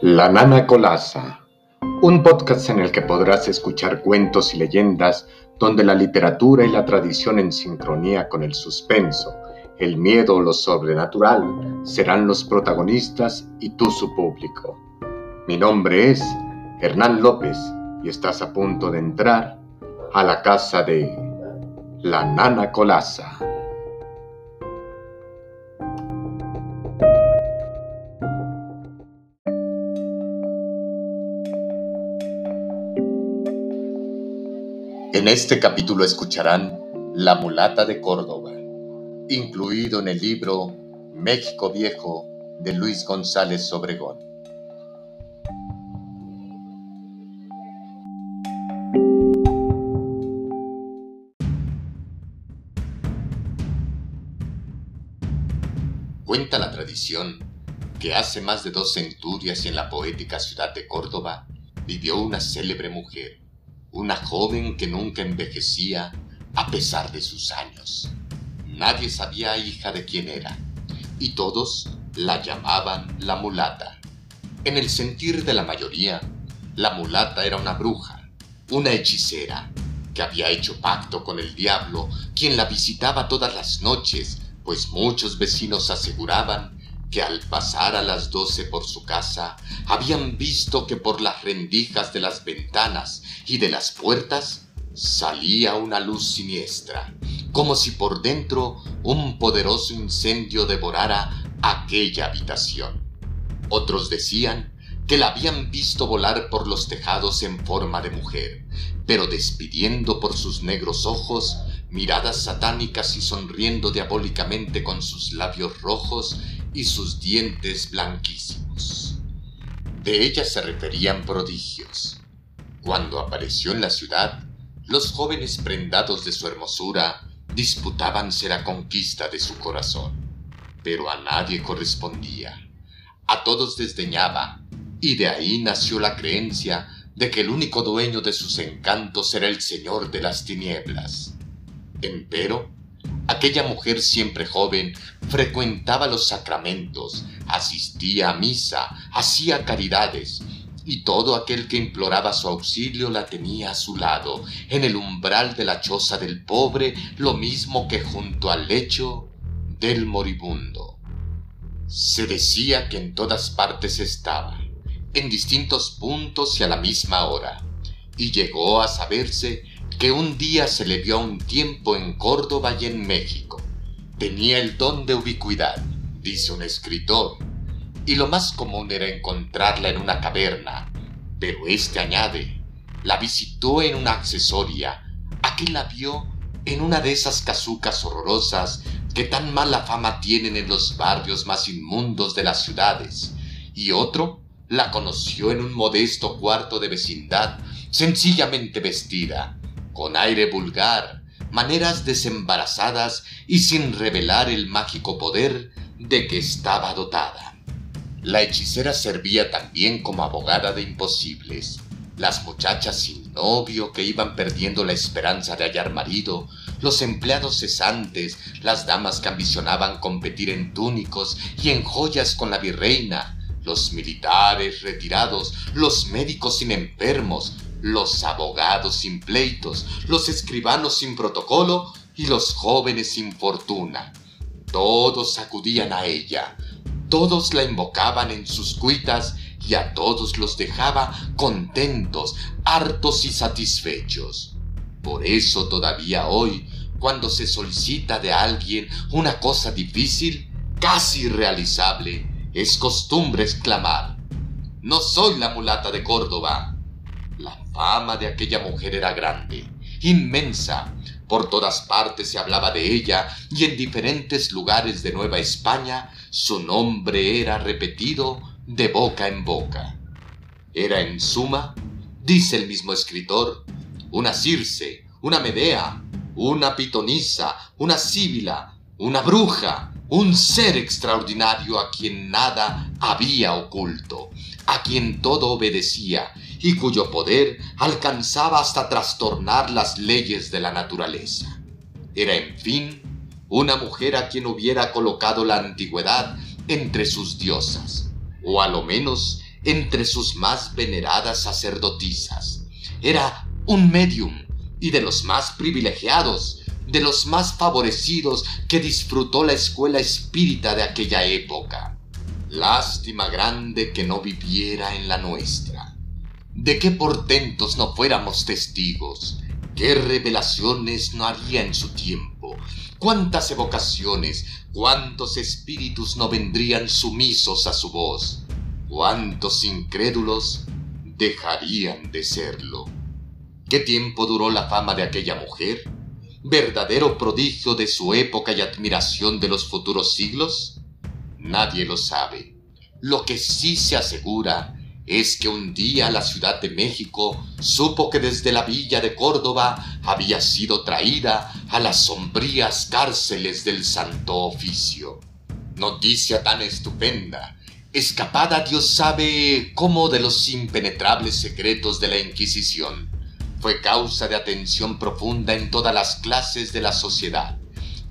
La Nana Colasa, un podcast en el que podrás escuchar cuentos y leyendas donde la literatura y la tradición en sincronía con el suspenso, el miedo o lo sobrenatural serán los protagonistas y tú su público. Mi nombre es Hernán López y estás a punto de entrar a la casa de La Nana Colasa. En este capítulo escucharán La mulata de Córdoba, incluido en el libro México Viejo de Luis González Obregón. Cuenta la tradición que hace más de dos centurias en la poética ciudad de Córdoba vivió una célebre mujer una joven que nunca envejecía a pesar de sus años. Nadie sabía hija de quién era, y todos la llamaban la mulata. En el sentir de la mayoría, la mulata era una bruja, una hechicera, que había hecho pacto con el diablo, quien la visitaba todas las noches, pues muchos vecinos aseguraban que al pasar a las doce por su casa habían visto que por las rendijas de las ventanas y de las puertas salía una luz siniestra, como si por dentro un poderoso incendio devorara aquella habitación. Otros decían que la habían visto volar por los tejados en forma de mujer, pero despidiendo por sus negros ojos miradas satánicas y sonriendo diabólicamente con sus labios rojos y sus dientes blanquísimos. De ella se referían prodigios. Cuando apareció en la ciudad, los jóvenes prendados de su hermosura disputábanse la conquista de su corazón, pero a nadie correspondía. A todos desdeñaba, y de ahí nació la creencia de que el único dueño de sus encantos era el Señor de las tinieblas. Empero, Aquella mujer siempre joven frecuentaba los sacramentos, asistía a misa, hacía caridades, y todo aquel que imploraba su auxilio la tenía a su lado, en el umbral de la choza del pobre, lo mismo que junto al lecho del moribundo. Se decía que en todas partes estaba, en distintos puntos y a la misma hora, y llegó a saberse que un día se le vio a un tiempo en Córdoba y en México. Tenía el don de ubicuidad, dice un escritor, y lo más común era encontrarla en una caverna, pero este añade, la visitó en una accesoria, aquel la vio en una de esas casucas horrorosas que tan mala fama tienen en los barrios más inmundos de las ciudades, y otro la conoció en un modesto cuarto de vecindad, sencillamente vestida, con aire vulgar, maneras desembarazadas y sin revelar el mágico poder de que estaba dotada. La hechicera servía también como abogada de imposibles. Las muchachas sin novio que iban perdiendo la esperanza de hallar marido, los empleados cesantes, las damas que ambicionaban competir en túnicos y en joyas con la virreina, los militares retirados, los médicos sin enfermos, los abogados sin pleitos, los escribanos sin protocolo y los jóvenes sin fortuna. Todos acudían a ella, todos la invocaban en sus cuitas y a todos los dejaba contentos, hartos y satisfechos. Por eso todavía hoy, cuando se solicita de alguien una cosa difícil, casi irrealizable, es costumbre exclamar, No soy la mulata de Córdoba, la fama de aquella mujer era grande, inmensa. Por todas partes se hablaba de ella y en diferentes lugares de Nueva España su nombre era repetido de boca en boca. Era en suma, dice el mismo escritor, una Circe, una Medea, una pitonisa, una síbila, una bruja, un ser extraordinario a quien nada había oculto, a quien todo obedecía y cuyo poder alcanzaba hasta trastornar las leyes de la naturaleza. Era, en fin, una mujer a quien hubiera colocado la antigüedad entre sus diosas, o a lo menos entre sus más veneradas sacerdotisas. Era un medium y de los más privilegiados, de los más favorecidos que disfrutó la escuela espírita de aquella época. Lástima grande que no viviera en la nuestra. De qué portentos no fuéramos testigos, qué revelaciones no haría en su tiempo, cuántas evocaciones, cuántos espíritus no vendrían sumisos a su voz, cuántos incrédulos dejarían de serlo. ¿Qué tiempo duró la fama de aquella mujer? ¿Verdadero prodigio de su época y admiración de los futuros siglos? Nadie lo sabe. Lo que sí se asegura es que un día la Ciudad de México supo que desde la villa de Córdoba había sido traída a las sombrías cárceles del Santo Oficio. Noticia tan estupenda, escapada Dios sabe cómo de los impenetrables secretos de la Inquisición. Fue causa de atención profunda en todas las clases de la sociedad.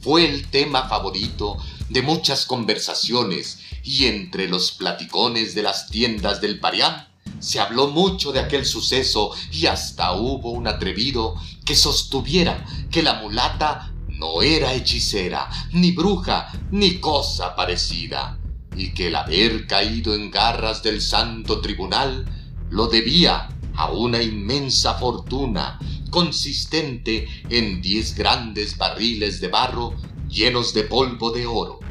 Fue el tema favorito de muchas conversaciones y entre los platicones de las tiendas del Parián se habló mucho de aquel suceso y hasta hubo un atrevido que sostuviera que la mulata no era hechicera, ni bruja, ni cosa parecida, y que el haber caído en garras del santo tribunal lo debía a una inmensa fortuna consistente en diez grandes barriles de barro llenos de polvo de oro.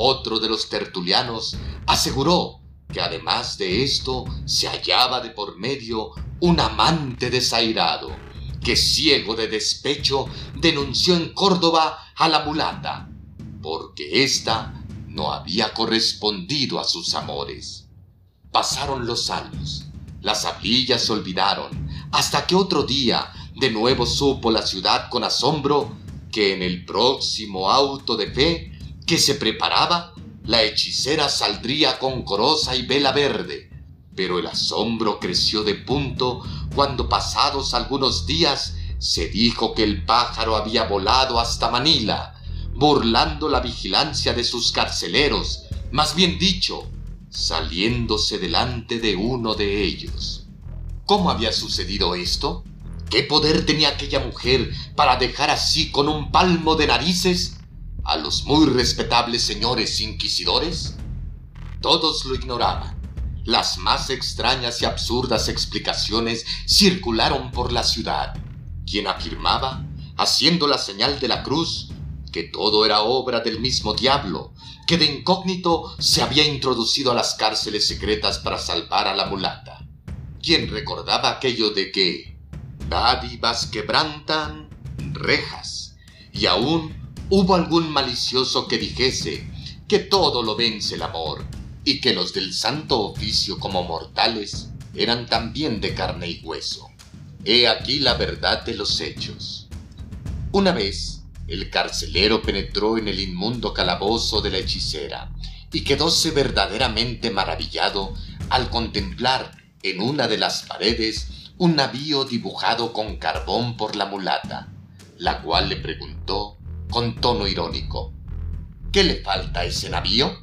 Otro de los tertulianos aseguró que además de esto se hallaba de por medio un amante desairado, que ciego de despecho denunció en Córdoba a la mulata, porque ésta no había correspondido a sus amores. Pasaron los años, las hablillas se olvidaron, hasta que otro día de nuevo supo la ciudad con asombro que en el próximo auto de fe que se preparaba, la hechicera saldría con coroza y vela verde. Pero el asombro creció de punto cuando pasados algunos días se dijo que el pájaro había volado hasta Manila, burlando la vigilancia de sus carceleros, más bien dicho, saliéndose delante de uno de ellos. ¿Cómo había sucedido esto? ¿Qué poder tenía aquella mujer para dejar así con un palmo de narices a los muy respetables señores inquisidores? Todos lo ignoraban. Las más extrañas y absurdas explicaciones circularon por la ciudad. Quien afirmaba, haciendo la señal de la cruz, que todo era obra del mismo diablo, que de incógnito se había introducido a las cárceles secretas para salvar a la mulata. Quien recordaba aquello de que dádivas quebrantan rejas, y aún hubo algún malicioso que dijese que todo lo vence el amor, y que los del santo oficio como mortales eran también de carne y hueso. He aquí la verdad de los hechos. Una vez, el carcelero penetró en el inmundo calabozo de la hechicera y quedóse verdaderamente maravillado al contemplar en una de las paredes un navío dibujado con carbón por la mulata, la cual le preguntó con tono irónico, ¿qué le falta a ese navío?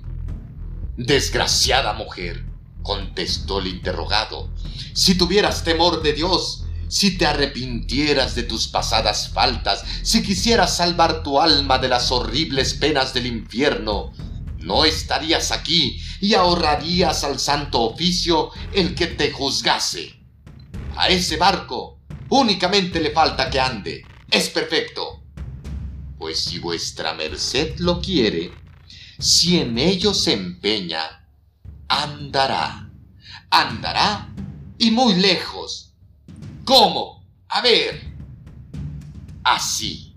Desgraciada mujer, contestó el interrogado, si tuvieras temor de Dios, si te arrepintieras de tus pasadas faltas, si quisieras salvar tu alma de las horribles penas del infierno, no estarías aquí y ahorrarías al santo oficio el que te juzgase. A ese barco únicamente le falta que ande. Es perfecto. Pues si vuestra merced lo quiere, si en ello se empeña, andará. Andará y muy lejos ¿Cómo? A ver. Así,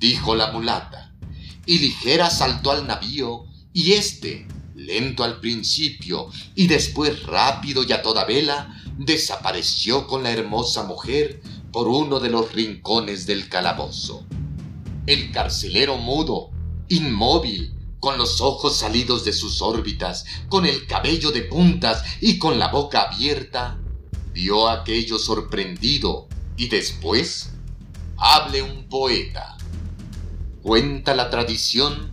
dijo la mulata, y ligera saltó al navío, y éste, lento al principio y después rápido y a toda vela, desapareció con la hermosa mujer por uno de los rincones del calabozo. El carcelero mudo, inmóvil, con los ojos salidos de sus órbitas, con el cabello de puntas y con la boca abierta, vio aquello sorprendido y después hable un poeta. Cuenta la tradición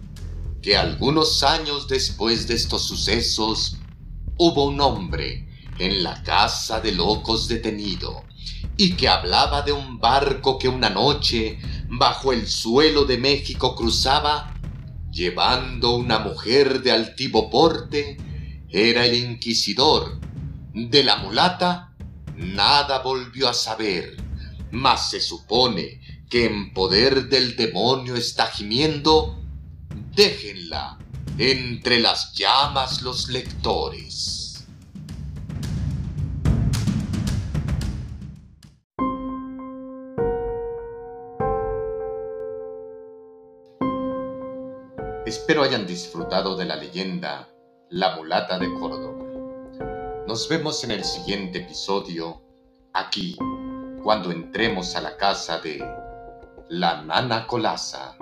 que algunos años después de estos sucesos hubo un hombre en la casa de locos detenido, y que hablaba de un barco que una noche bajo el suelo de México cruzaba, llevando una mujer de altivo porte, era el inquisidor. De la mulata nada volvió a saber, mas se supone que en poder del demonio está gimiendo, déjenla entre las llamas los lectores. Espero hayan disfrutado de la leyenda La mulata de Córdoba. Nos vemos en el siguiente episodio, aquí, cuando entremos a la casa de la nana Colasa.